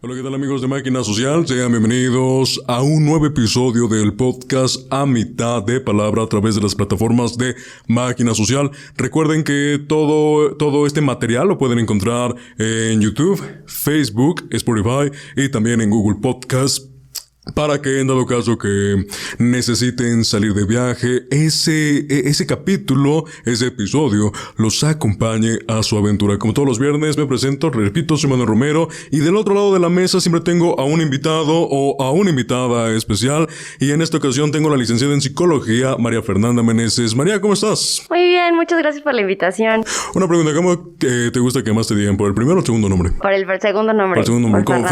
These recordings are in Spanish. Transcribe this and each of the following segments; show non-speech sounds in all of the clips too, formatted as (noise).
Hola, ¿qué tal amigos de Máquina Social? Sean bienvenidos a un nuevo episodio del podcast a mitad de palabra a través de las plataformas de Máquina Social. Recuerden que todo, todo este material lo pueden encontrar en YouTube, Facebook, Spotify y también en Google Podcast para que en dado caso que necesiten salir de viaje, ese, e, ese capítulo, ese episodio, los acompañe a su aventura. Como todos los viernes me presento, repito, soy Manuel Romero y del otro lado de la mesa siempre tengo a un invitado o a una invitada especial y en esta ocasión tengo la licenciada en psicología, María Fernanda Meneses. María, ¿cómo estás? Muy bien, muchas gracias por la invitación. Una pregunta, ¿cómo te gusta que más te digan? ¿Por el primero o el segundo nombre? Por el segundo nombre. Por el segundo nombre. Como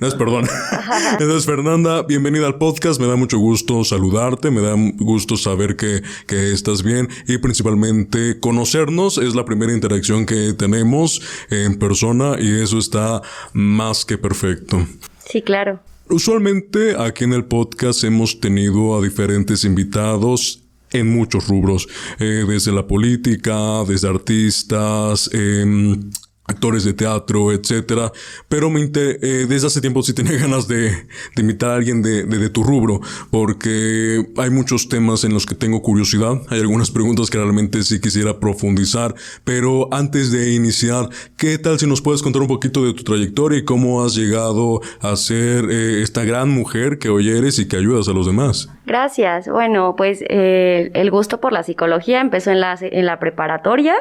No, es perdón. (laughs) Entonces, Fernanda, bienvenida al podcast. Me da mucho gusto saludarte, me da gusto saber que, que estás bien y principalmente conocernos. Es la primera interacción que tenemos en persona y eso está más que perfecto. Sí, claro. Usualmente aquí en el podcast hemos tenido a diferentes invitados en muchos rubros, eh, desde la política, desde artistas, eh, actores de teatro, etcétera. Pero me eh, desde hace tiempo sí tenía (laughs) ganas de, de invitar a alguien de, de, tu rubro, porque hay muchos temas en los que tengo curiosidad. Hay algunas preguntas que realmente sí quisiera profundizar. Pero antes de iniciar, ¿qué tal si nos puedes contar un poquito de tu trayectoria y cómo has llegado a ser eh, esta gran mujer que hoy eres y que ayudas a los demás? Gracias. Bueno, pues eh, el gusto por la psicología empezó en la, en la preparatoria.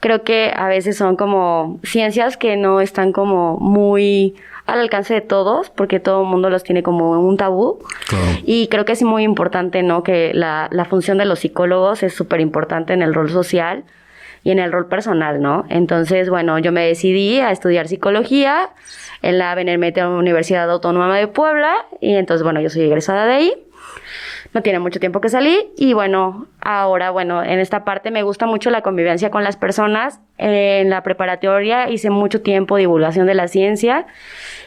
Creo que a veces son como ciencias que no están como muy al alcance de todos, porque todo el mundo los tiene como un tabú. Y creo que es muy importante, ¿no? Que la, la función de los psicólogos es súper importante en el rol social y en el rol personal, ¿no? Entonces, bueno, yo me decidí a estudiar psicología en la Benemérita Universidad Autónoma de Puebla y entonces, bueno, yo soy egresada de ahí no tiene mucho tiempo que salir y bueno, ahora bueno, en esta parte me gusta mucho la convivencia con las personas. En la preparatoria hice mucho tiempo divulgación de la ciencia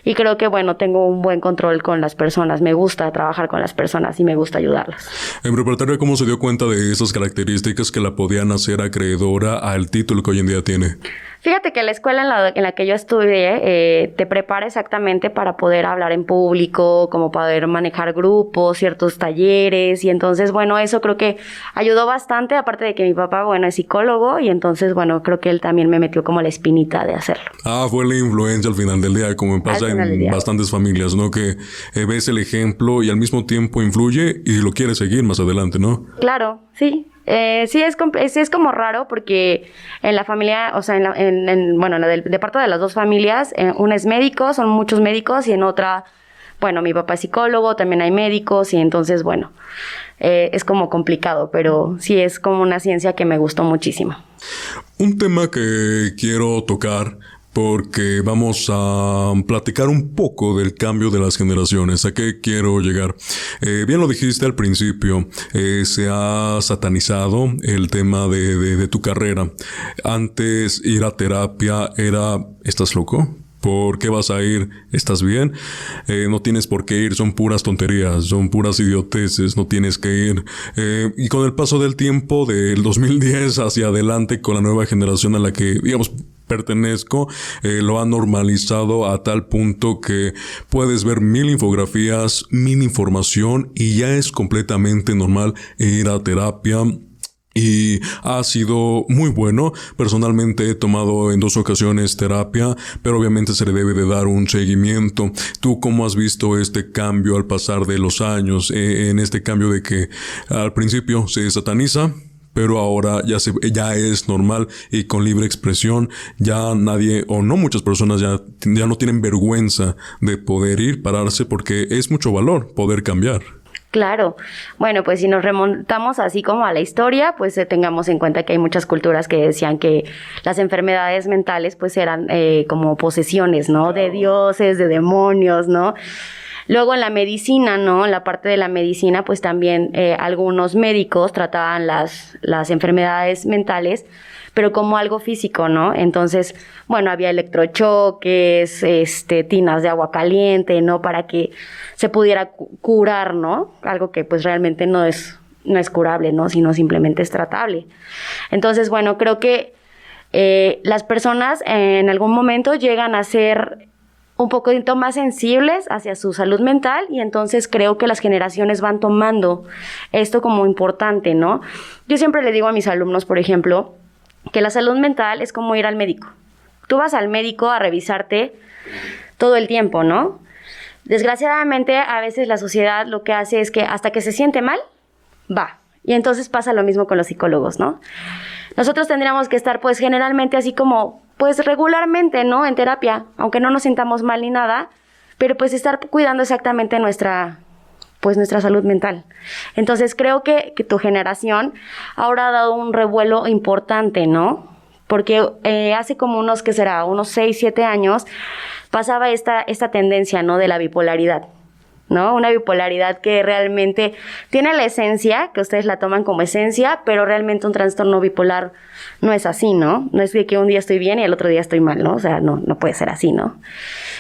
y creo que bueno, tengo un buen control con las personas, me gusta trabajar con las personas y me gusta ayudarlas. En preparatoria, ¿cómo se dio cuenta de esas características que la podían hacer acreedora al título que hoy en día tiene? Fíjate que la escuela en la, en la que yo estudié eh, te prepara exactamente para poder hablar en público, como poder manejar grupos, ciertos talleres, y entonces, bueno, eso creo que ayudó bastante, aparte de que mi papá, bueno, es psicólogo, y entonces, bueno, creo que él también me metió como la espinita de hacerlo. Ah, fue la influencia al final del día, como pasa en bastantes familias, ¿no? Que eh, ves el ejemplo y al mismo tiempo influye y lo quieres seguir más adelante, ¿no? Claro, sí, eh, sí, es, es, es, como raro porque en la familia, o sea, en, en, bueno, de parte de las dos familias, eh, una es médico, son muchos médicos, y en otra, bueno, mi papá es psicólogo, también hay médicos, y entonces, bueno, eh, es como complicado, pero sí es como una ciencia que me gustó muchísimo. Un tema que quiero tocar porque vamos a platicar un poco del cambio de las generaciones. ¿A qué quiero llegar? Eh, bien lo dijiste al principio, eh, se ha satanizado el tema de, de, tu carrera. Antes ir a terapia era, ¿estás loco? ¿Por qué vas a ir? ¿Estás bien? Eh, no tienes por qué ir, son puras tonterías, son puras idioteces, no tienes que ir. Y con el paso del tiempo, del 2010 hacia adelante, con la nueva generación a la que, digamos, pertenezco, eh, lo ha normalizado a tal punto que puedes ver mil infografías, mil información y ya es completamente normal ir a terapia y ha sido muy bueno. Personalmente he tomado en dos ocasiones terapia, pero obviamente se le debe de dar un seguimiento. ¿Tú cómo has visto este cambio al pasar de los años? Eh, en este cambio de que al principio se sataniza, pero ahora ya se, ya es normal y con libre expresión ya nadie o no muchas personas ya, ya no tienen vergüenza de poder ir, pararse porque es mucho valor poder cambiar. Claro. Bueno, pues si nos remontamos así como a la historia, pues eh, tengamos en cuenta que hay muchas culturas que decían que las enfermedades mentales pues eran eh, como posesiones, ¿no? De dioses, de demonios, ¿no? Luego en la medicina, ¿no? En la parte de la medicina, pues también eh, algunos médicos trataban las, las enfermedades mentales pero como algo físico, ¿no? Entonces, bueno, había electrochoques, este, tinas de agua caliente, ¿no? Para que se pudiera curar, ¿no? Algo que pues realmente no es, no es curable, ¿no? Sino simplemente es tratable. Entonces, bueno, creo que eh, las personas en algún momento llegan a ser un poquito más sensibles hacia su salud mental y entonces creo que las generaciones van tomando esto como importante, ¿no? Yo siempre le digo a mis alumnos, por ejemplo, que la salud mental es como ir al médico. Tú vas al médico a revisarte todo el tiempo, ¿no? Desgraciadamente, a veces la sociedad lo que hace es que hasta que se siente mal, va. Y entonces pasa lo mismo con los psicólogos, ¿no? Nosotros tendríamos que estar pues generalmente así como pues regularmente, ¿no? En terapia, aunque no nos sintamos mal ni nada, pero pues estar cuidando exactamente nuestra pues nuestra salud mental. Entonces creo que, tu generación ahora ha dado un revuelo importante, ¿no? Porque eh, hace como unos, ¿qué será? Unos 6, 7 años pasaba esta, esta tendencia, ¿no? De la bipolaridad. ¿No? Una bipolaridad que realmente tiene la esencia, que ustedes la toman como esencia, pero realmente un trastorno bipolar no es así, ¿no? No es que un día estoy bien y el otro día estoy mal, ¿no? O sea, no, no puede ser así, ¿no?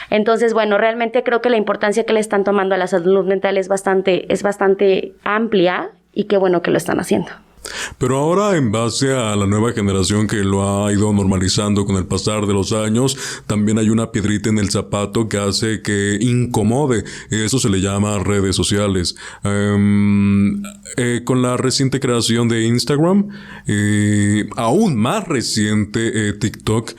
Entonces, bueno, realmente creo que la importancia que le están tomando a la salud mental es bastante, es bastante amplia y qué bueno que lo están haciendo. Pero ahora, en base a la nueva generación que lo ha ido normalizando con el pasar de los años, también hay una piedrita en el zapato que hace que incomode. Eso se le llama redes sociales. Em, eh, con la reciente creación de Instagram, eh, aún más reciente eh, TikTok,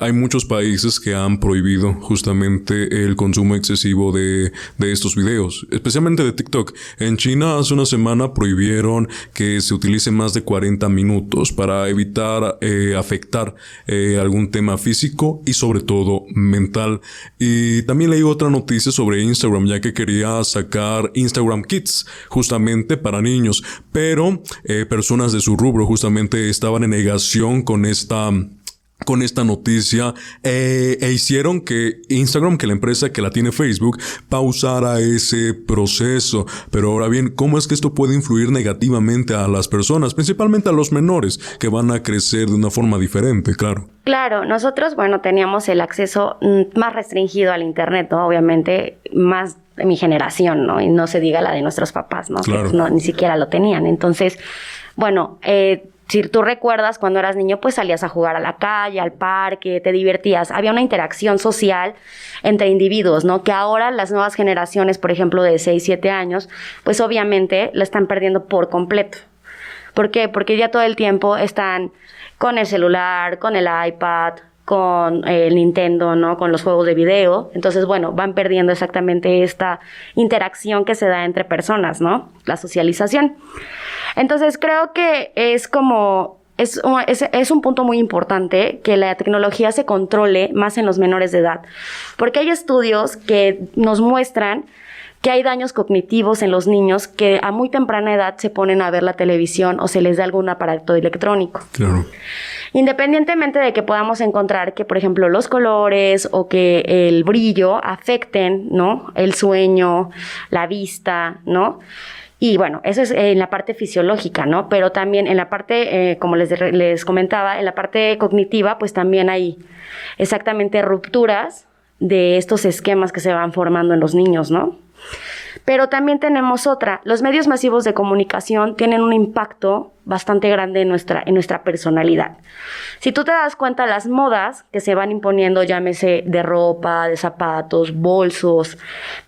hay muchos países que han prohibido justamente el consumo excesivo de, de estos videos, especialmente de TikTok. En China hace una semana prohibieron que se utilice más de 40 minutos para evitar eh, afectar eh, algún tema físico y sobre todo mental. Y también leí otra noticia sobre Instagram ya que quería sacar Instagram Kids justamente para niños, pero eh, personas de su rubro justamente estaban en negación con esta con esta noticia eh, e hicieron que Instagram, que la empresa que la tiene Facebook, pausara ese proceso. Pero ahora bien, ¿cómo es que esto puede influir negativamente a las personas, principalmente a los menores, que van a crecer de una forma diferente, claro? Claro, nosotros, bueno, teníamos el acceso mm, más restringido al Internet, ¿no? Obviamente, más de mi generación, ¿no? Y no se diga la de nuestros papás, ¿no? Que pues, no ni siquiera lo tenían. Entonces, bueno, eh, si tú recuerdas cuando eras niño, pues salías a jugar a la calle, al parque, te divertías. Había una interacción social entre individuos, ¿no? Que ahora las nuevas generaciones, por ejemplo, de 6, 7 años, pues obviamente la están perdiendo por completo. ¿Por qué? Porque ya todo el tiempo están con el celular, con el iPad, con el Nintendo, ¿no? Con los juegos de video. Entonces, bueno, van perdiendo exactamente esta interacción que se da entre personas, ¿no? La socialización. Entonces creo que es como es, es, un punto muy importante que la tecnología se controle más en los menores de edad, porque hay estudios que nos muestran que hay daños cognitivos en los niños que a muy temprana edad se ponen a ver la televisión o se les da algún aparato electrónico. Claro. Independientemente de que podamos encontrar que, por ejemplo, los colores o que el brillo afecten, ¿no? El sueño, la vista, ¿no? Y bueno, eso es en la parte fisiológica, ¿no? Pero también en la parte, eh, como les, les comentaba, en la parte cognitiva, pues también hay exactamente rupturas de estos esquemas que se van formando en los niños, ¿no? Pero también tenemos otra. Los medios masivos de comunicación tienen un impacto bastante grande en nuestra, en nuestra personalidad. Si tú te das cuenta, las modas que se van imponiendo, llámese de ropa, de zapatos, bolsos,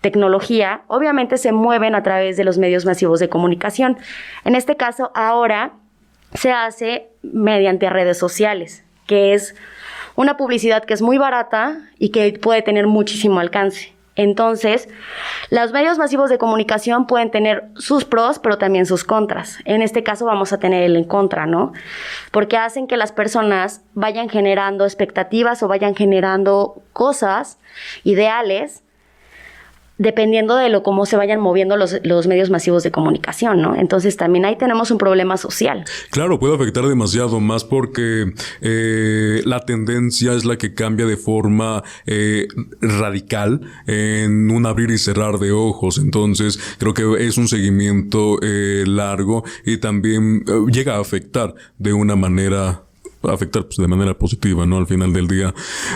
tecnología, obviamente se mueven a través de los medios masivos de comunicación. En este caso, ahora se hace mediante redes sociales, que es una publicidad que es muy barata y que puede tener muchísimo alcance. Entonces, los medios masivos de comunicación pueden tener sus pros, pero también sus contras. En este caso vamos a tener el en contra, ¿no? Porque hacen que las personas vayan generando expectativas o vayan generando cosas, ideales, dependiendo de lo cómo se vayan moviendo los, los, medios masivos de comunicación, ¿no? Entonces también ahí tenemos un problema social. Claro, puede afectar demasiado más porque eh, la tendencia es la que cambia de forma eh, radical en un abrir y cerrar de ojos. Entonces creo que es un seguimiento eh, largo y también llega a afectar de una manera afectar pues, de manera positiva, ¿no? Al final del día.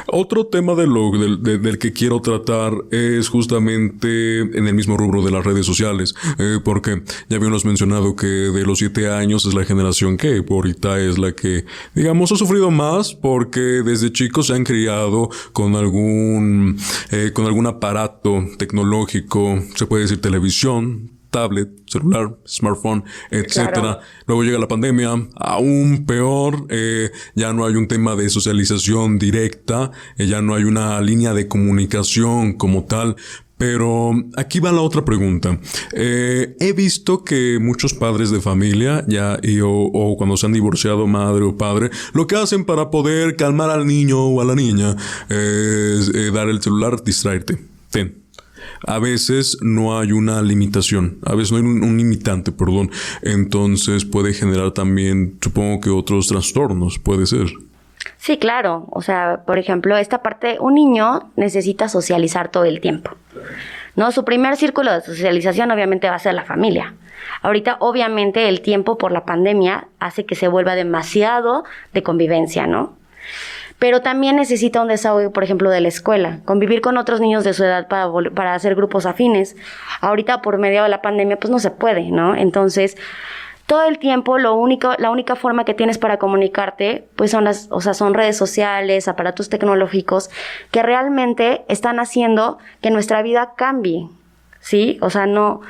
Otro tema de lo, del, que quiero tratar es justamente en el mismo rubro de las redes sociales, eh, porque ya habíamos mencionado que de los siete años es la generación que ahorita es la que, digamos, ha sufrido más porque desde chicos se han criado con algún, eh, con algún aparato tecnológico, se puede decir televisión, tablet, celular, smartphone, etcétera. Luego llega la pandemia, aún peor, eh, ya no hay un tema de socialización directa, eh, ya no hay una línea de comunicación como tal. Pero aquí va la otra pregunta. Eh, he visto que muchos padres de familia, ya y o, cuando se han divorciado madre o padre, lo que hacen para poder calmar al niño o a la niña es dar el celular, distraerte. Ten, a veces no hay una limitación, a veces no hay un, limitante, perdón. Entonces puede generar también, supongo que otros trastornos, puede ser. Sí, claro. O sea, por ejemplo, esta parte, un niño necesita socializar todo el tiempo. ¿No? Su primer círculo de socialización obviamente va a ser la familia. Ahorita, obviamente, el tiempo por la pandemia hace que se vuelva demasiado de convivencia, ¿no? Pero también necesita un desahogo, por ejemplo, de la escuela, convivir con otros niños de su edad para, para hacer grupos afines. Ahorita, por medio de la pandemia, pues no se puede, ¿no? Entonces, todo el tiempo lo único, la única forma que tienes para comunicarte, pues son las, o sea, son redes sociales, aparatos tecnológicos que realmente están haciendo que nuestra vida cambie, ¿sí? O sea, no,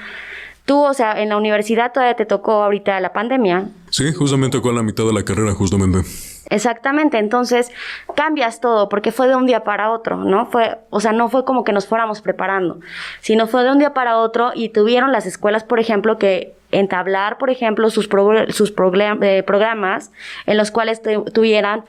tú, o sea, en la universidad todavía te tocó ahorita la pandemia. Sí, justamente con la mitad de la carrera, justamente. Exactamente, entonces cambias todo porque fue de un día para otro, ¿no? Fue, o sea, no fue como que nos fuéramos preparando, sino fue de un día para otro y tuvieron las escuelas, por ejemplo, que entablar, por ejemplo, sus, sus eh, programas en los cuales tuvieran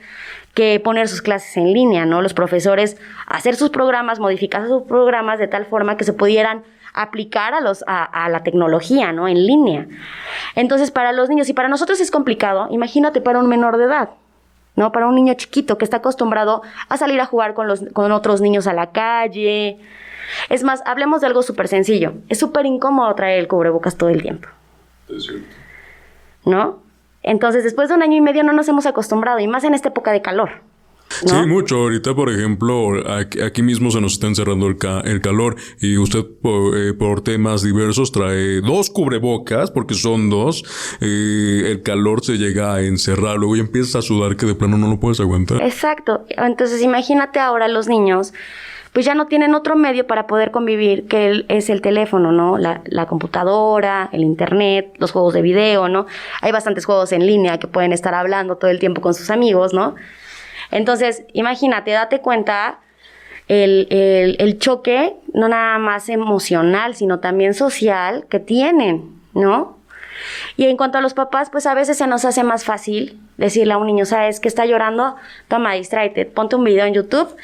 que poner sus clases en línea, ¿no? Los profesores hacer sus programas, modificar sus programas de tal forma que se pudieran aplicar a, los, a, a, la tecnología, ¿no? En línea. Entonces, para los niños y para nosotros es complicado, imagínate para un menor de edad. ¿no? Para un niño chiquito que está acostumbrado a salir a jugar con, los, con otros niños a la calle. Es más, hablemos de algo súper sencillo. Es súper incómodo traer el cubrebocas todo el tiempo. Es cierto. ¿No? Entonces, después de un año y medio no nos hemos acostumbrado, y más en esta época de calor. Sí, mucho. Ahorita, por ejemplo, aquí, mismo se nos está encerrando el, el calor y usted eh, por, temas diversos trae dos cubrebocas, porque son dos. Eh, el calor se llega a encerrar, luego ya empiezas a sudar que de plano no lo puedes aguantar. Exacto. Entonces, imagínate ahora los niños pues ya no tienen otro medio para poder convivir que es el teléfono, ¿no? La, la, computadora, el internet, los juegos de video, ¿no? Hay bastantes juegos en línea que pueden estar hablando todo el tiempo con sus amigos, ¿no? Entonces, imagínate, date cuenta el, el, choque, no nada más emocional, sino también social que tienen, ¿no? Y en cuanto a los papás, pues a veces se nos hace más fácil decirle a un niño, ¿sabes que está llorando? Toma, distráete, ponte un video en YouTube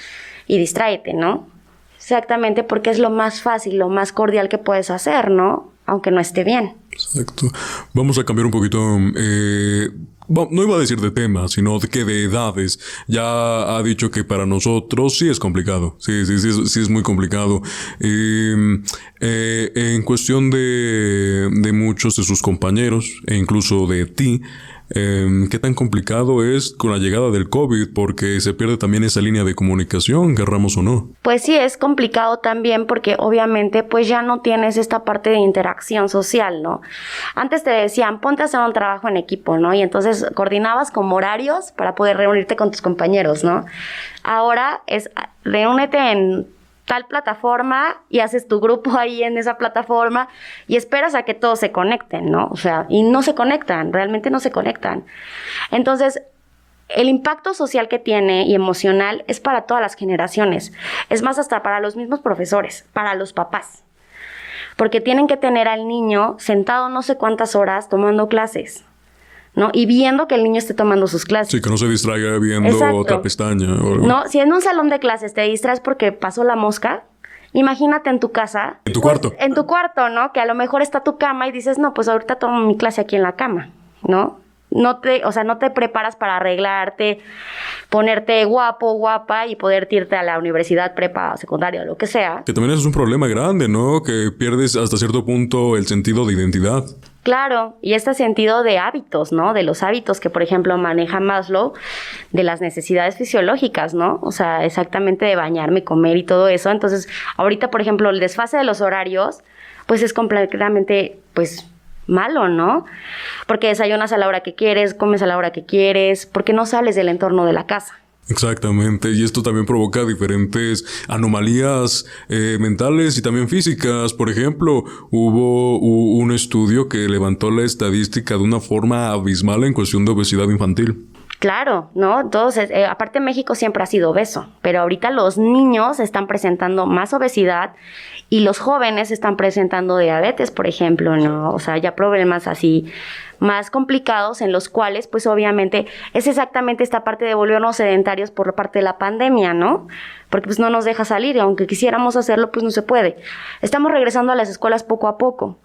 y distráete, ¿no? Exactamente, porque es lo más fácil, lo más cordial que puedes hacer, ¿no? Aunque no esté bien. Exacto. Vamos a cambiar un poquito. Eh, no iba a decir de tema, sino de que de edades. Ya ha dicho que para nosotros sí es complicado. Sí, sí, sí, sí es muy complicado. Em, eh, en cuestión de, de muchos de sus compañeros, e incluso de ti, eh, qué tan complicado es con la llegada del COVID, porque se pierde también esa línea de comunicación, querramos o no. Pues sí, es complicado también porque obviamente pues ya no tienes esta parte de interacción social, ¿no? Antes te decían, ponte a hacer un trabajo en equipo, ¿no? Y entonces coordinabas como horarios para poder reunirte con tus compañeros, ¿no? Ahora es, reúnete en tal plataforma y haces tu grupo ahí en esa plataforma y esperas a que todos se conecten, ¿no? O sea, y no se conectan, realmente no se conectan. Entonces, el impacto social que tiene y emocional es para todas las generaciones. Es más, hasta para los mismos profesores, para los papás. Porque tienen que tener al niño sentado no sé cuántas horas tomando clases. ¿No? Y viendo que el niño esté tomando sus clases. Sí, que no se distraiga viendo otra pestaña. No, si en un salón de clases te distraes porque pasó la mosca, imagínate en tu casa. En tu cuarto. En tu cuarto, ¿no? Que a lo mejor está tu cama y dices, no, pues ahorita tomo mi clase aquí en la cama, ¿no? No te, o sea, no te preparas para arreglarte, ponerte guapo, guapa y poder irte a la universidad, prepa, secundaria, lo que sea. Que también es un problema grande, ¿no? Que pierdes hasta cierto punto el sentido de identidad. Claro, y este sentido de hábitos, ¿no? De los hábitos que, por ejemplo, maneja Maslow, de las necesidades fisiológicas, ¿no? O sea, exactamente de bañarme, comer y todo eso. Entonces, ahorita, por ejemplo, el desfase de los horarios, pues es completamente, pues, malo, ¿no? Porque desayunas a la hora que quieres, comes a la hora que quieres, porque no sales del entorno de la casa. Exactamente, y esto también provoca diferentes anomalías eh, mentales y también físicas. Por ejemplo, hubo un estudio que levantó la estadística de una forma abismal en cuestión de obesidad infantil. Claro, ¿no? Entonces, eh, aparte México siempre ha sido obeso, pero ahorita los niños están presentando más obesidad y los jóvenes están presentando diabetes, por ejemplo, ¿no? O sea, ya problemas así más complicados en los cuales, pues obviamente, es exactamente esta parte de volvernos sedentarios por parte de la pandemia, ¿no? Porque pues no nos deja salir y aunque quisiéramos hacerlo, pues no se puede. Estamos regresando a las escuelas poco a poco,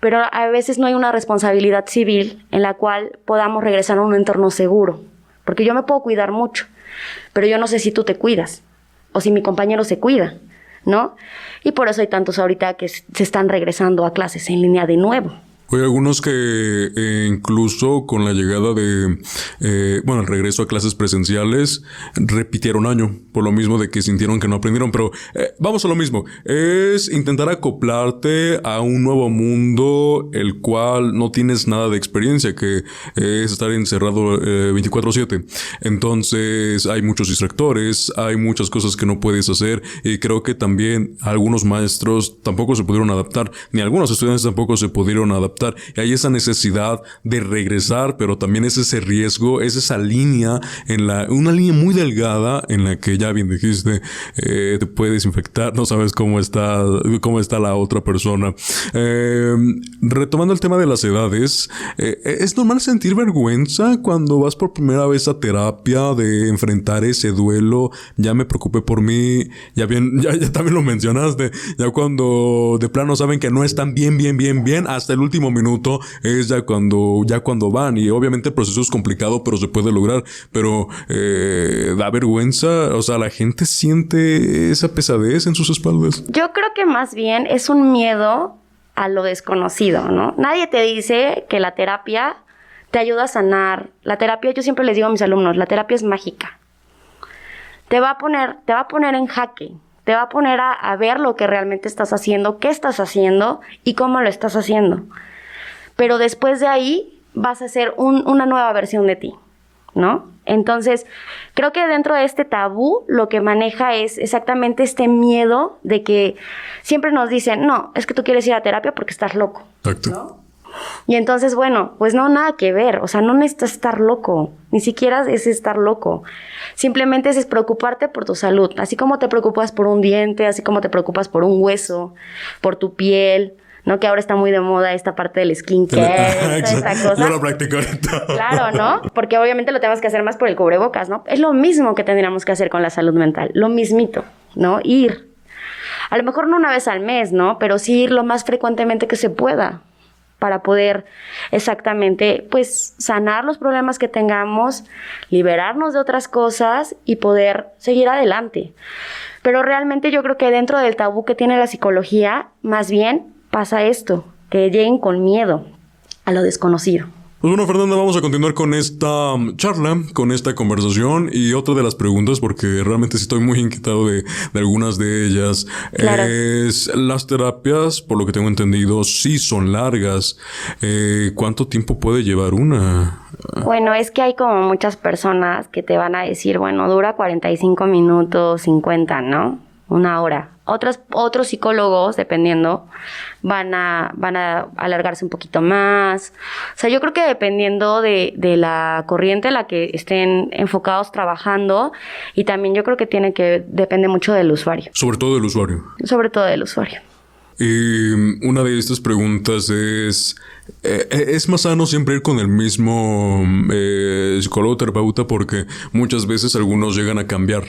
pero a veces no hay una responsabilidad civil en la cual podamos regresar a un entorno seguro, porque yo me puedo cuidar mucho, pero yo no sé si tú te cuidas o si mi compañero se cuida. ¿No? Y por eso hay tantos ahorita que se están regresando a clases en línea de nuevo. Hay algunos que eh, incluso con la llegada de, eh, bueno, el regreso a clases presenciales, repitieron año, por lo mismo de que sintieron que no aprendieron, pero eh, vamos a lo mismo, es intentar acoplarte a un nuevo mundo, el cual no tienes nada de experiencia, que es estar encerrado 24/7. Entonces hay muchos distractores, hay muchas cosas que no puedes hacer y creo que también algunos maestros tampoco se pudieron adaptar, ni algunos estudiantes tampoco se pudieron adaptar y hay esa necesidad de regresar, pero también es ese riesgo, es esa línea en la, una línea muy delgada en la que ya bien dijiste, eh, te puedes infectar, no sabes cómo está, cómo está la otra persona. Em, retomando el tema de las edades, eh, es normal sentir vergüenza cuando vas por primera vez a terapia de enfrentar ese duelo. Ya me preocupé por mí, ya bien, (laughs) ya, ya también lo mencionaste, ya cuando de plano saben que no están bien, bien, bien, bien, hasta el último minuto es ya cuando, ya cuando van. Y obviamente el proceso es complicado, pero se puede lograr. Pero eh, da vergüenza. O sea, la gente siente esa pesadez en sus espaldas. Yo creo que más bien es un miedo a lo desconocido, ¿no? Nadie te dice que la terapia te ayuda a sanar. La terapia, yo siempre les digo a mis alumnos, la terapia es mágica. Te va a poner, te va a poner en jaque te va a poner a, ver lo que realmente estás haciendo, qué estás haciendo y cómo lo estás haciendo. Pero después de ahí vas a ser una nueva versión de ti, ¿no? Entonces, creo que dentro de este tabú lo que maneja es exactamente este miedo de que siempre nos dicen, no, es que tú quieres ir a terapia porque estás loco. Exacto. Y entonces, bueno, pues no, nada que ver, o sea, no necesitas estar loco, ni siquiera es estar loco, simplemente es, preocuparte por tu salud, así como te preocupas por un diente, así como te preocupas por un hueso, por tu piel, ¿no? Que ahora está muy de moda esta parte del skincare, (laughs) esta cosa. Yo lo practico ahorita. Claro, ¿no? Porque obviamente lo tenemos que hacer más por el cubrebocas, ¿no? Es lo mismo que tendríamos que hacer con la salud mental, lo mismito, ¿no? Ir. A lo mejor no una vez al mes, ¿no? Pero sí ir lo más frecuentemente que se pueda para poder exactamente pues sanar los problemas que tengamos, liberarnos de otras cosas y poder seguir adelante. Pero realmente yo creo que dentro del tabú que tiene la psicología, más bien pasa esto, que lleguen con miedo a lo desconocido. Pues bueno, Fernanda, vamos a continuar con esta um, charla, con esta conversación y otra de las preguntas, porque realmente sí estoy muy inquietado de, algunas de ellas, es las terapias, por lo que tengo entendido, sí son largas. Eh, ¿Cuánto tiempo puede llevar una? Bueno, es que hay como muchas personas que te van a decir, bueno, dura 45 minutos, 50, ¿no? Una hora otros, otros psicólogos, dependiendo, van a, van a alargarse un poquito más. O sea, yo creo que dependiendo de, de la corriente en la que estén enfocados trabajando, y también yo creo que tiene que, depende mucho del usuario. Sobre todo del usuario. Sobre todo del usuario. Y una de estas preguntas es, eh, ¿es más sano siempre ir con el mismo eh, psicólogo terapeuta? Porque muchas veces algunos llegan a cambiar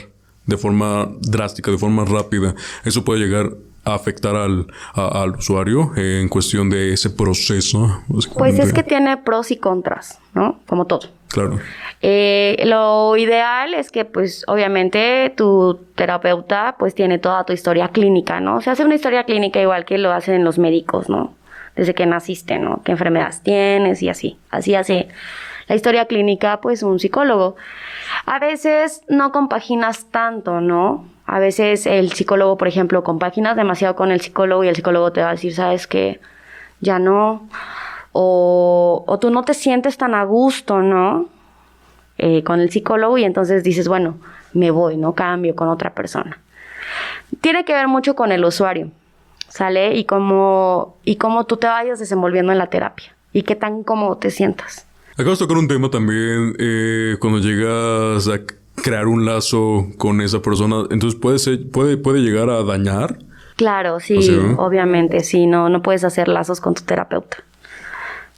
de forma drástica, de forma rápida, eso puede llegar a afectar al, al usuario en cuestión de ese proceso. Pues es que tiene pros y contras, ¿no? Como todo. Claro. Eh, lo ideal es que, pues, obviamente, tu terapeuta, pues, tiene toda tu historia clínica, ¿no? Se hace una historia clínica igual que lo hacen los médicos, ¿no? desde que naciste, ¿no? ¿Qué enfermedades tienes y así? Así hace la historia clínica, pues un psicólogo. A veces no compaginas tanto, ¿no? A veces el psicólogo, por ejemplo, compaginas demasiado con el psicólogo y el psicólogo te va a decir, sabes que ya no, o, tú no te sientes tan a gusto, ¿no? Eh, con el psicólogo y entonces dices, bueno, me voy, no cambio con otra persona. Tiene que ver mucho con el usuario, ¿sale? Y cómo, y cómo tú te vayas desenvolviendo en la terapia y qué tan cómodo te sientas. Acabas de tocar un tema también eh, cuando llegas a crear un lazo con esa persona, entonces puede ser, puede, puede llegar a dañar. Claro, sí, obviamente, sí, no, no puedes hacer lazos con tu terapeuta.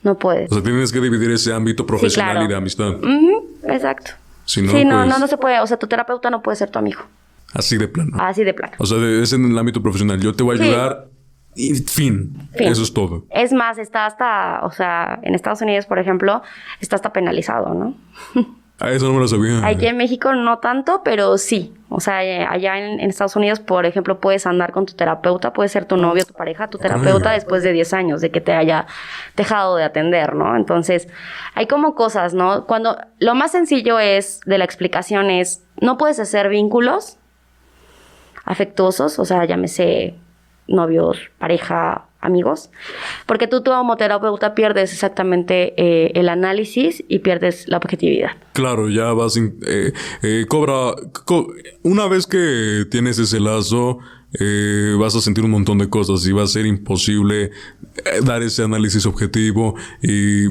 No puedes. O sea, tienes que dividir ese ámbito profesional y de amistad. exacto. Si no, sí, no, pues no se puede. O sea, tu terapeuta no puede ser tu amigo. Así de plano. Así de plano. O sea, es en el ámbito profesional. Yo te voy a ayudar y fin. Eso es todo. Es más, está hasta, o sea, en Estados Unidos, por ejemplo, está hasta penalizado, ¿no? Ah, eso no me lo sabía. Aquí en México no tanto, pero sí. O sea, allá en, Estados Unidos, por ejemplo, puedes andar con tu terapeuta, puede ser tu novio, tu pareja, tu terapeuta después de 10 años de que te haya dejado de atender, ¿no? Entonces, hay como cosas, ¿no? Cuando lo más sencillo es de la explicación es, no puedes hacer vínculos afectuosos, o sea, llámese novios, pareja, amigos, porque tú, como terapeuta, pierdes exactamente eh, el análisis y pierdes la objetividad. Claro, ya vas, eh, eh, cobra, una vez que tienes ese lazo, vas a sentir un montón de cosas y va a ser imposible dar ese análisis objetivo y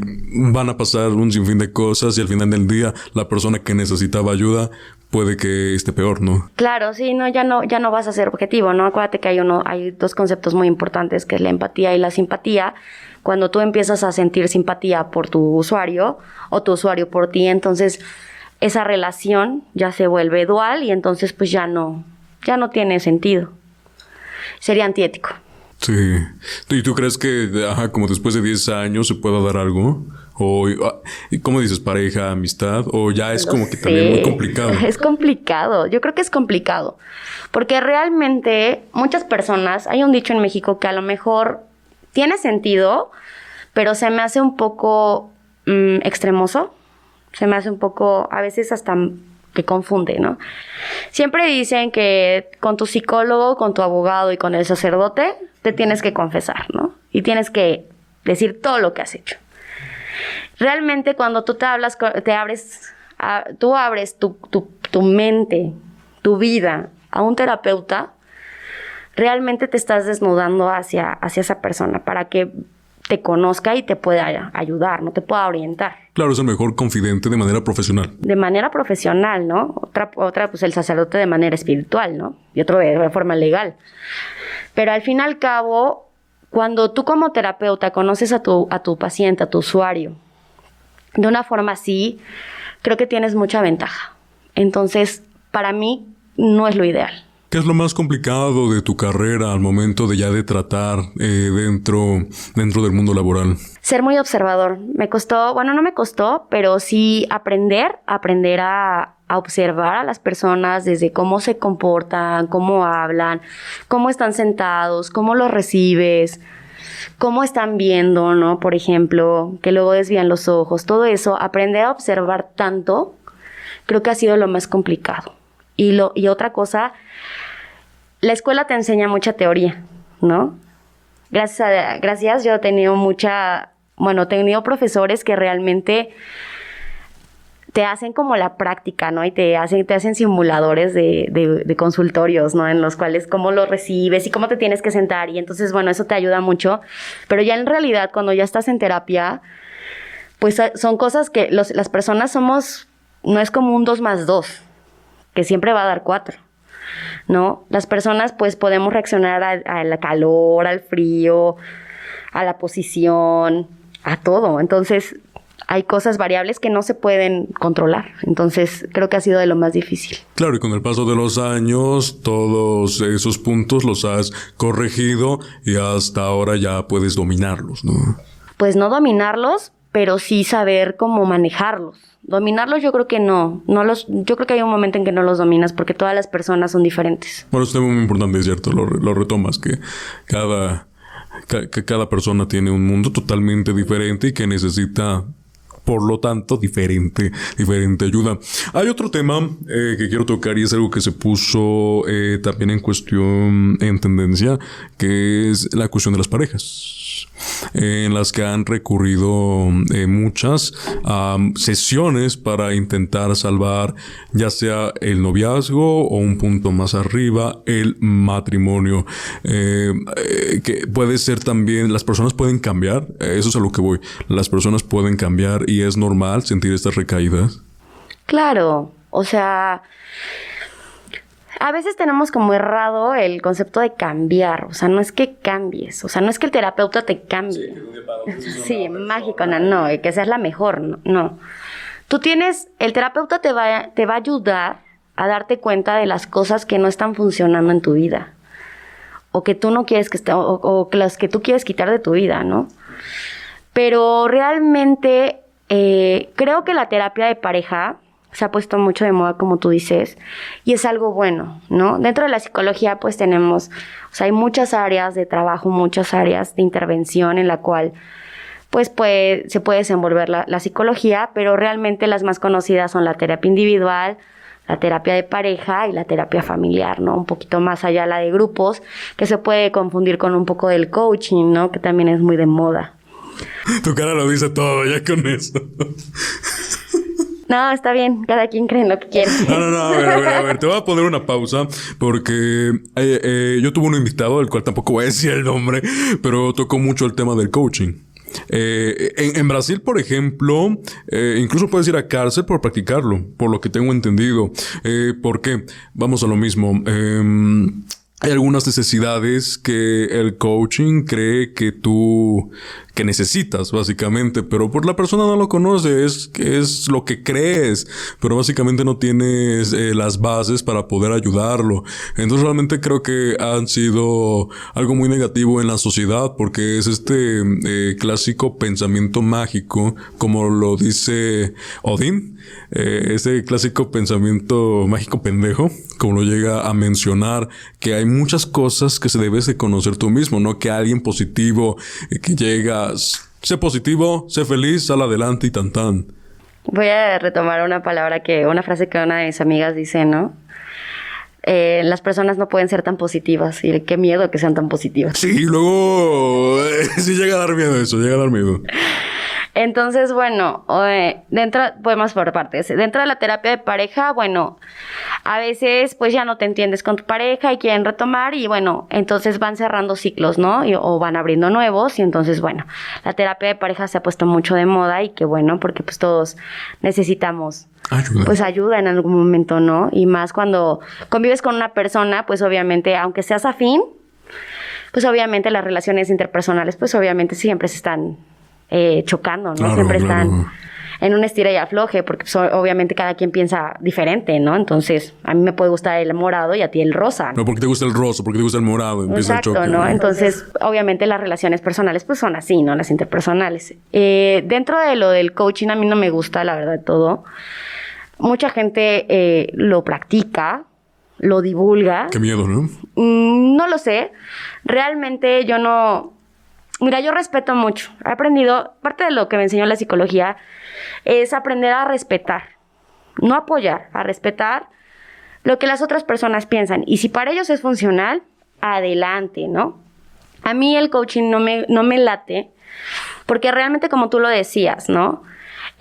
van a pasar un sinfín de cosas y al final del día la persona que necesitaba ayuda puede que esté peor, ¿no? Claro, sí, no, ya no, ya no vas a ser objetivo, ¿no? Acuérdate que hay uno, hay dos conceptos muy importantes, que es la empatía y la simpatía. Cuando tú empiezas a sentir simpatía por tu usuario o tu usuario por ti, entonces esa relación ya se vuelve dual y entonces pues ya no, ya no tiene sentido. Sería antiético. Sí. ¿Y tú crees que, ajá, como después de 10 años se pueda dar algo? O, ah, ¿cómo dices? Pareja, amistad, o ya es como que también muy complicado. (laughs) Es complicado, yo creo que es complicado, porque realmente muchas personas, hay un dicho en México que a lo mejor tiene sentido, pero se me hace un poco mm, extremoso, se me hace un poco, a veces hasta que confunde, ¿no? Siempre dicen que con tu psicólogo, con tu abogado y con el sacerdote, te tienes que confesar, ¿no? Y tienes que decir todo lo que has hecho. Realmente cuando tú te hablas, te abres, tú abres tu, mente, tu vida a un terapeuta, realmente te estás desnudando hacia, hacia esa persona para que te conozca y te pueda ayudar, no te pueda orientar. Claro, es el mejor confidente de manera profesional. De manera profesional, ¿no? Otra, otra pues el sacerdote de manera espiritual, ¿no? Y otro de forma legal. Pero al fin y al cabo, cuando tú como terapeuta conoces a tu, a tu paciente, a tu usuario, de una forma así, creo que tienes mucha ventaja. Entonces, para mí, no es lo ideal. ¿Qué es lo más complicado de tu carrera al momento de ya de tratar eh, dentro, dentro del mundo laboral? Ser muy observador. Me costó, bueno, no me costó, pero sí aprender, aprender a, a observar a las personas desde cómo se comportan, cómo hablan, cómo están sentados, cómo los recibes, cómo están viendo, ¿no? Por ejemplo, que luego desvían los ojos, todo eso, aprender a observar tanto, creo que ha sido lo más complicado. Y, lo, y otra cosa, la escuela te enseña mucha teoría, ¿no? Gracias, a, gracias, yo he tenido mucha, bueno, he tenido profesores que realmente te hacen como la práctica, ¿no? Y te hacen, te hacen simuladores de, de, consultorios, ¿no? En los cuales cómo lo recibes y cómo te tienes que sentar. Y entonces, bueno, eso te ayuda mucho. Pero ya en realidad, cuando ya estás en terapia, pues son cosas que las personas somos, no es como un dos más dos, que siempre va a dar cuatro. ¿No? Las personas pues podemos reaccionar al calor, al frío, a la posición, a todo. Entonces, hay cosas variables que no se pueden controlar. Entonces, creo que ha sido de lo más difícil. Claro, y con el paso de los años, todos esos puntos los has corregido y hasta ahora ya puedes dominarlos, ¿no? Pues no dominarlos, pero sí saber cómo manejarlos. Dominarlos yo creo que no, no los, yo creo que hay un momento en que no los dominas porque todas las personas son diferentes. Bueno, es muy importante, es cierto, lo, lo retomas, que cada que cada persona tiene un mundo totalmente diferente y que necesita por lo tanto, diferente, diferente ayuda. Hay otro tema eh, que quiero tocar y es algo que se puso eh, también en cuestión, en tendencia, que es la cuestión de las parejas en las que han recurrido eh, muchas sesiones para intentar salvar ya sea el noviazgo o un punto más arriba el matrimonio. Eh, eh, que puede ser también las personas pueden cambiar eso es a lo que voy. Las personas pueden cambiar y es normal sentir estas recaídas. Claro o sea a veces tenemos como errado el concepto de cambiar, o sea, no es que cambies, o sea, no es que el terapeuta te cambie. Sí, mágico, no, no, que seas la mejor, no, no. Tú tienes, el terapeuta te va, te va a ayudar a darte cuenta de las cosas que no están funcionando en tu vida, o que tú no quieres que estén, o, o las que tú quieres quitar de tu vida, ¿no? Pero realmente eh, creo que la terapia de pareja se ha puesto mucho de moda, como tú dices, y es algo bueno, ¿no? Dentro de la psicología, pues tenemos, o sea, hay muchas áreas de trabajo, muchas áreas de intervención en la cual, pues, puede, se puede desenvolver la, psicología, pero realmente las más conocidas son la terapia individual, la terapia de pareja y la terapia familiar, ¿no? Un poquito más allá la de grupos, que se puede confundir con un poco del coaching, ¿no? Que también es muy de moda. (laughs) Tu cara lo dice todo, ya con eso. No, está bien, cada quien cree en lo que quiere. No, no, no, a ver, a ver, a ver, te voy a poner una pausa porque eh, eh, yo tuve un invitado, del cual tampoco voy a decir el nombre, pero tocó mucho el tema del coaching. Eh, en, Brasil, por ejemplo, incluso puedes ir a cárcel por practicarlo, por lo que tengo entendido. ¿Por qué? Vamos a lo mismo. Hay algunas necesidades que el coaching cree que tú que necesitas, básicamente, pero por la persona no lo conoce, es, es lo que crees, pero básicamente no tienes eh, las bases para poder ayudarlo. Entonces realmente creo que han sido algo muy negativo en la sociedad, porque es este eh, clásico pensamiento mágico, como lo dice Odín, eh, ese clásico pensamiento mágico pendejo, como lo llega a mencionar, que hay muchas cosas que se debes de conocer tú mismo, no que alguien positivo que llega sé positivo, sé feliz, sal adelante y tan tan. Voy a retomar una palabra que, una frase que una de mis amigas dice, ¿no? Eh, las personas no pueden ser tan positivas y qué miedo que sean tan positivas. Sí, luego (laughs) sí llega a dar miedo eso, llega a dar miedo. Entonces, bueno, dentro, podemos por partes. Dentro de la terapia de pareja, bueno, a veces pues ya no te entiendes con tu pareja y quieren retomar y bueno, entonces van cerrando ciclos, ¿no? o van abriendo nuevos y entonces, bueno, la terapia de pareja se ha puesto mucho de moda y qué bueno, porque pues todos necesitamos Ayuda. pues ayuda en algún momento, ¿no? Y más cuando convives con una persona, pues obviamente, aunque seas afín, pues obviamente las relaciones interpersonales, pues obviamente siempre se están eh, chocando, ¿no? Siempre están en un estira y afloje, porque pues, obviamente cada quien piensa diferente, ¿no? Entonces, a mí me puede gustar el morado y a ti el rosa. No, porque te gusta el rosa, porque te gusta el morado, empieza Exacto, el choque. ¿no? Entonces, obviamente las relaciones personales pues son así, ¿no? Las interpersonales. Eh, dentro de lo del coaching a mí no me gusta, la verdad, todo. Mucha gente eh, lo practica, lo divulga. Qué miedo, ¿no? Mm, no lo sé. Realmente yo no Mira, yo respeto mucho. He aprendido, parte de lo que me enseñó la psicología es aprender a respetar, no apoyar, a respetar lo que las otras personas piensan. Y si para ellos es funcional, adelante, ¿no? A mí el coaching no me, no me late, porque realmente como tú lo decías, ¿no?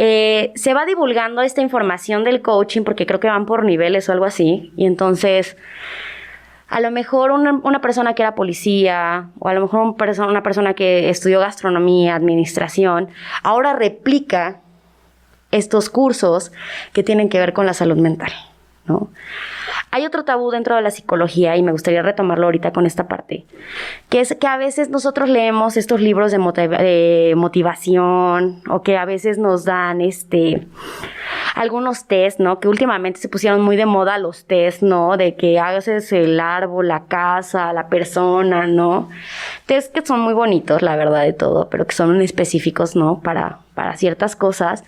Eh, se va divulgando esta información del coaching porque creo que van por niveles o algo así. Y entonces a lo mejor una, persona que era policía o a lo mejor una persona que estudió gastronomía, administración, ahora replica estos cursos que tienen que ver con la salud mental, ¿no? Hay otro tabú dentro de la psicología y me gustaría retomarlo ahorita con esta parte, que es que a veces nosotros leemos estos libros de motivación o que a veces nos dan este algunos test, ¿no? Que últimamente se pusieron muy de moda los test, ¿no? De que haces el árbol, la casa, la persona, ¿no? Test que son muy bonitos, la verdad de todo, pero que son específicos, ¿no? Para, para ciertas cosas.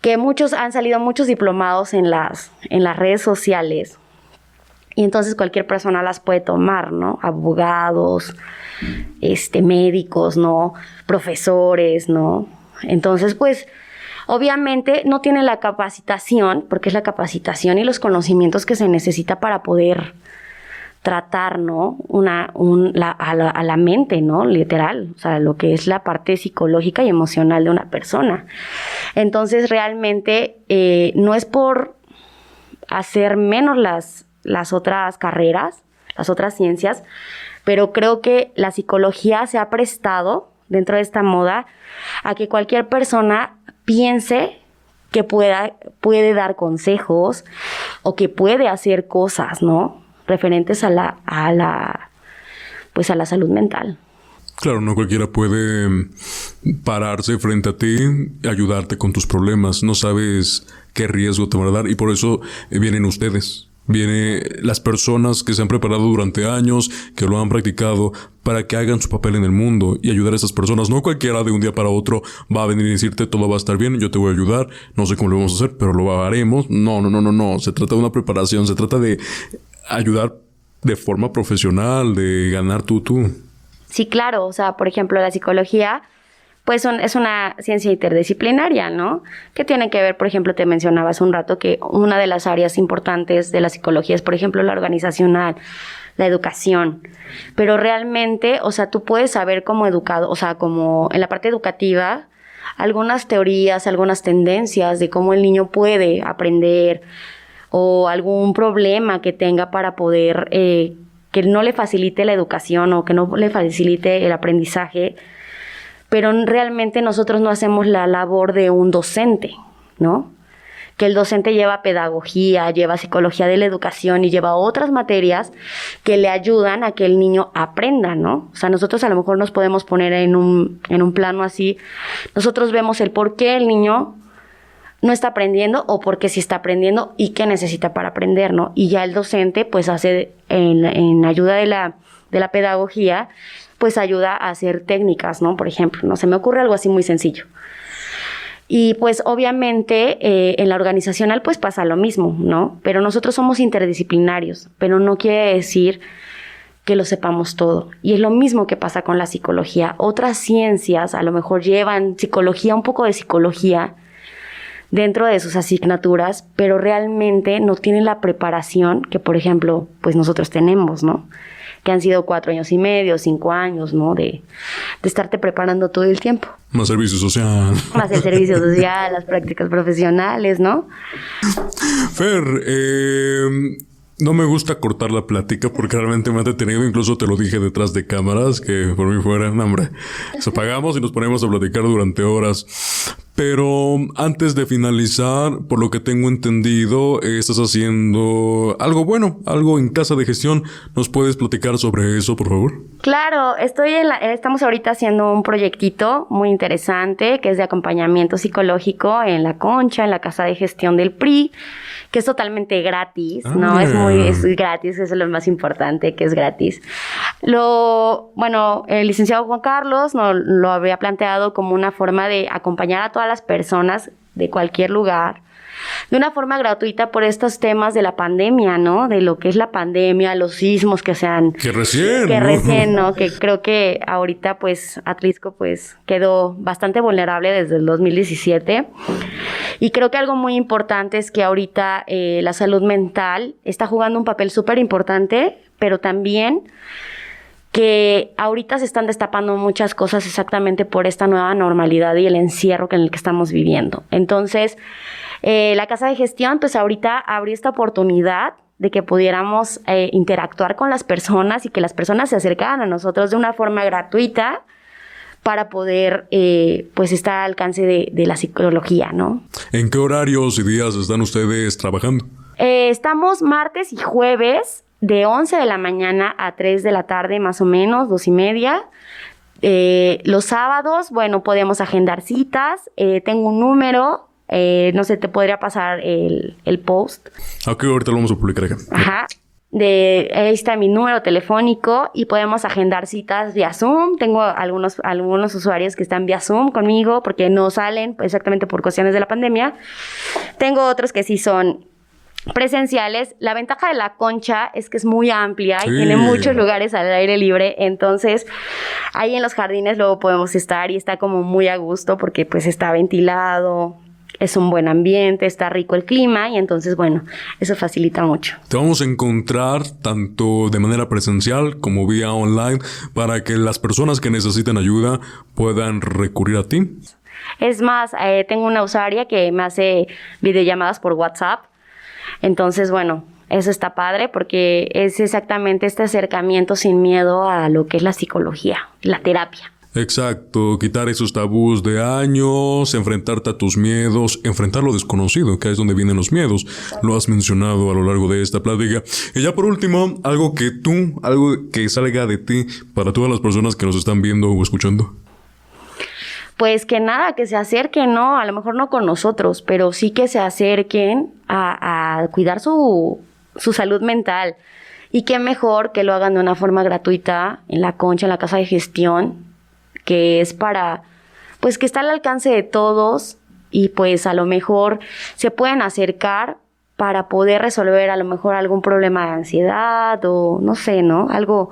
Que muchos han salido muchos diplomados en las, en las redes sociales Y entonces cualquier persona las puede tomar, ¿no? Abogados, este, médicos, ¿no? Profesores, ¿no? Entonces, pues, obviamente no tiene la capacitación, porque es la capacitación y los conocimientos que se necesita para poder tratar, ¿no? Una, a, la, mente, ¿no? Literal, o sea, lo que es la parte psicológica y emocional de una persona. Entonces, realmente, eh, no es por hacer menos las, las otras carreras, las otras ciencias, pero creo que la psicología se ha prestado dentro de esta moda a que cualquier persona piense que pueda, puede dar consejos o que puede hacer cosas, ¿no? Referentes a la, a la, pues a la salud mental. Claro, no cualquiera puede pararse frente a ti y ayudarte con tus problemas. No sabes qué riesgo te van a dar y por eso vienen ustedes. Viene las personas que se han preparado durante años, que lo han practicado, para que hagan su papel en el mundo y ayudar a esas personas. No cualquiera de un día para otro va a venir y decirte todo va a estar bien, yo te voy a ayudar, no sé cómo lo vamos a hacer, pero lo haremos. No, no, no, no, no. Se trata de una preparación, se trata de ayudar de forma profesional, de ganar tú, tú. Sí, claro. O sea, por ejemplo, la psicología pues es una ciencia interdisciplinaria, ¿no? Que tiene que ver, por ejemplo, te mencionaba hace un rato que una de las áreas importantes de la psicología es, por ejemplo, la organizacional, la educación. Pero realmente, o sea, tú puedes saber como educado, o sea, como en la parte educativa, algunas teorías, algunas tendencias de cómo el niño puede aprender o algún problema que tenga para poder eh, que no le facilite la educación o que no le facilite el aprendizaje pero realmente nosotros no hacemos la labor de un docente, ¿no? Que el docente lleva pedagogía, lleva psicología de la educación y lleva otras materias que le ayudan a que el niño aprenda, ¿no? O sea, nosotros a lo mejor nos podemos poner en un, en un plano así, nosotros vemos el por qué el niño no está aprendiendo o por qué sí está aprendiendo y qué necesita para aprender, ¿no? Y ya el docente pues hace en, en ayuda de la, de la pedagogía pues ayuda a hacer técnicas, ¿no? Por ejemplo, no se me ocurre algo así muy sencillo. Y pues obviamente eh, en la organizacional pues pasa lo mismo, ¿no? Pero nosotros somos interdisciplinarios, pero no quiere decir que lo sepamos todo. Y es lo mismo que pasa con la psicología. Otras ciencias a lo mejor llevan psicología, un poco de psicología dentro de sus asignaturas, pero realmente no tienen la preparación que, por ejemplo, pues nosotros tenemos, ¿no? Que han sido cuatro años y medio, cinco años, ¿no? De, de estarte preparando todo el tiempo. Más servicio social. Más el servicio social, las prácticas profesionales, ¿no? Fer, eh, no me gusta cortar la plática porque realmente me ha detenido, incluso te lo dije detrás de cámaras, que por mí fuera, hombre, nos apagamos y nos ponemos a platicar durante horas. Pero antes de finalizar, por lo que tengo entendido, estás haciendo algo bueno, algo en casa de gestión. ¿Nos puedes platicar sobre eso, por favor? Claro, estoy en la, estamos ahorita haciendo un proyectito muy interesante que es de acompañamiento psicológico en la Concha, en la casa de gestión del PRI que es totalmente gratis, ¿no? Es muy ah. es gratis, eso es lo más importante, que es gratis. Lo, bueno, el licenciado Juan Carlos no, lo había planteado como una forma de acompañar a todas las personas de cualquier lugar de una forma gratuita por estos temas de la pandemia, ¿no? De lo que es la pandemia, los sismos que se han... Que recién. Que recién, ¿no? (laughs) Que creo que ahorita, pues, Atlisco, pues, quedó bastante vulnerable desde el 2017. Y creo que algo muy importante es que ahorita eh, la salud mental está jugando un papel súper importante, pero también que ahorita se están destapando muchas cosas exactamente por esta nueva normalidad y el encierro en el que estamos viviendo. Entonces, eh, la casa de gestión, pues ahorita abrió esta oportunidad de que pudiéramos eh, interactuar con las personas y que las personas se acercaran a nosotros de una forma gratuita para poder, eh, pues, estar al alcance de, la psicología, ¿no? ¿En qué horarios y días están ustedes trabajando? estamos martes y jueves de 11 de la mañana a 3 de la tarde, más o menos, dos y media. los sábados, bueno, podemos agendar citas. tengo un número eh, no sé, te podría pasar el, el post. Ok, ahorita lo vamos a publicar acá. Ajá. De, ahí está mi número telefónico y podemos agendar citas vía Zoom. Tengo algunos, algunos usuarios que están vía Zoom conmigo porque no salen exactamente por cuestiones de la pandemia. Tengo otros que sí son presenciales. La ventaja de la concha es que es muy amplia y tiene muchos lugares al aire libre. Entonces, ahí en los jardines luego podemos estar y está como muy a gusto porque pues está ventilado, es un buen ambiente, está rico el clima y entonces, bueno, eso facilita mucho. Te vamos a encontrar tanto de manera presencial como vía online para que las personas que necesiten ayuda puedan recurrir a ti. Es más, eh, tengo una usuaria que me hace videollamadas por WhatsApp. Entonces, bueno, eso está padre porque es exactamente este acercamiento sin miedo a lo que es la psicología, la terapia. Exacto, quitar esos tabús de años, enfrentarte a tus miedos, enfrentar lo desconocido, que es donde vienen los miedos. Lo has mencionado a lo largo de esta plática. Y ya por último, algo que tú, algo que salga de ti para todas las personas que nos están viendo o escuchando. Pues que nada, que se acerquen, ¿no? A lo mejor no con nosotros, pero sí que se acerquen a, a cuidar su, su salud mental. Y qué mejor que lo hagan de una forma gratuita en la concha, en la casa de gestión, que es para, pues que está al alcance de todos y pues a lo mejor se pueden acercar para poder resolver a lo mejor algún problema de ansiedad o no sé, ¿no? Algo,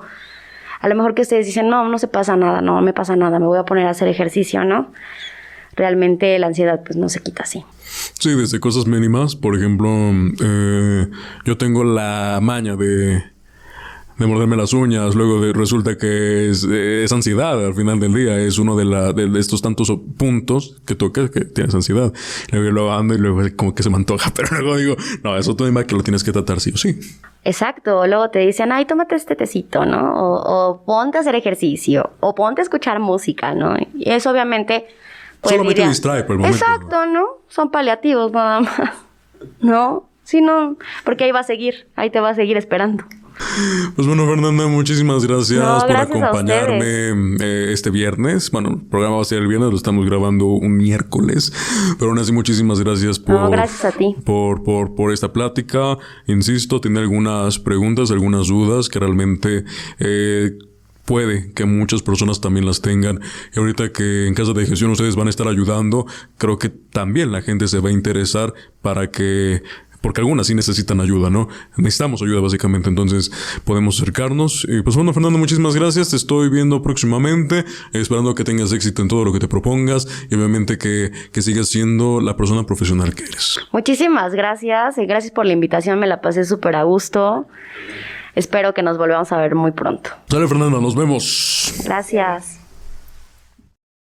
a lo mejor que ustedes dicen, no, no se pasa nada, no me pasa nada, me voy a poner a hacer ejercicio, ¿no? Realmente la ansiedad pues no se quita así. Sí, desde cosas mínimas, por ejemplo, eh, yo tengo la maña de de morderme las uñas, luego de, resulta que es, ansiedad al final del día, es uno de, la, de, estos tantos puntos que tocas que tienes ansiedad. Luego lo ando y luego como que se me antoja, (laughs) pero luego digo, no, eso tú que lo tienes que tratar sí o sí. Exacto, luego te dicen, ay, tómate este tecito, ¿no? O, ponte a hacer ejercicio, o ponte a escuchar música, ¿no? Y eso obviamente... Pues, Solamente distrae por el momento. Exacto, ¿no? Son paliativos nada más, (laughs) ¿no? Si no, porque ahí va a seguir, ahí te va a seguir esperando. Pues bueno, Fernanda, muchísimas gracias, por acompañarme eh, este viernes. Bueno, el programa va a ser el viernes, lo estamos grabando un miércoles. Pero aún así, muchísimas gracias por, gracias a ti. Por, por, por esta plática. Insisto, tiene algunas preguntas, algunas dudas que realmente eh, puede que muchas personas también las tengan. Y ahorita que en casa de gestión ustedes van a estar ayudando, creo que también la gente se va a interesar para que porque algunas sí necesitan ayuda, ¿no? Necesitamos ayuda básicamente, entonces podemos acercarnos. Y pues bueno, Fernando, muchísimas gracias, te estoy viendo próximamente, esperando que tengas éxito en todo lo que te propongas y obviamente que, que sigas siendo la persona profesional que eres. Muchísimas gracias y gracias por la invitación, me la pasé súper a gusto. Espero que nos volvamos a ver muy pronto. Dale, Fernanda, nos vemos. Gracias.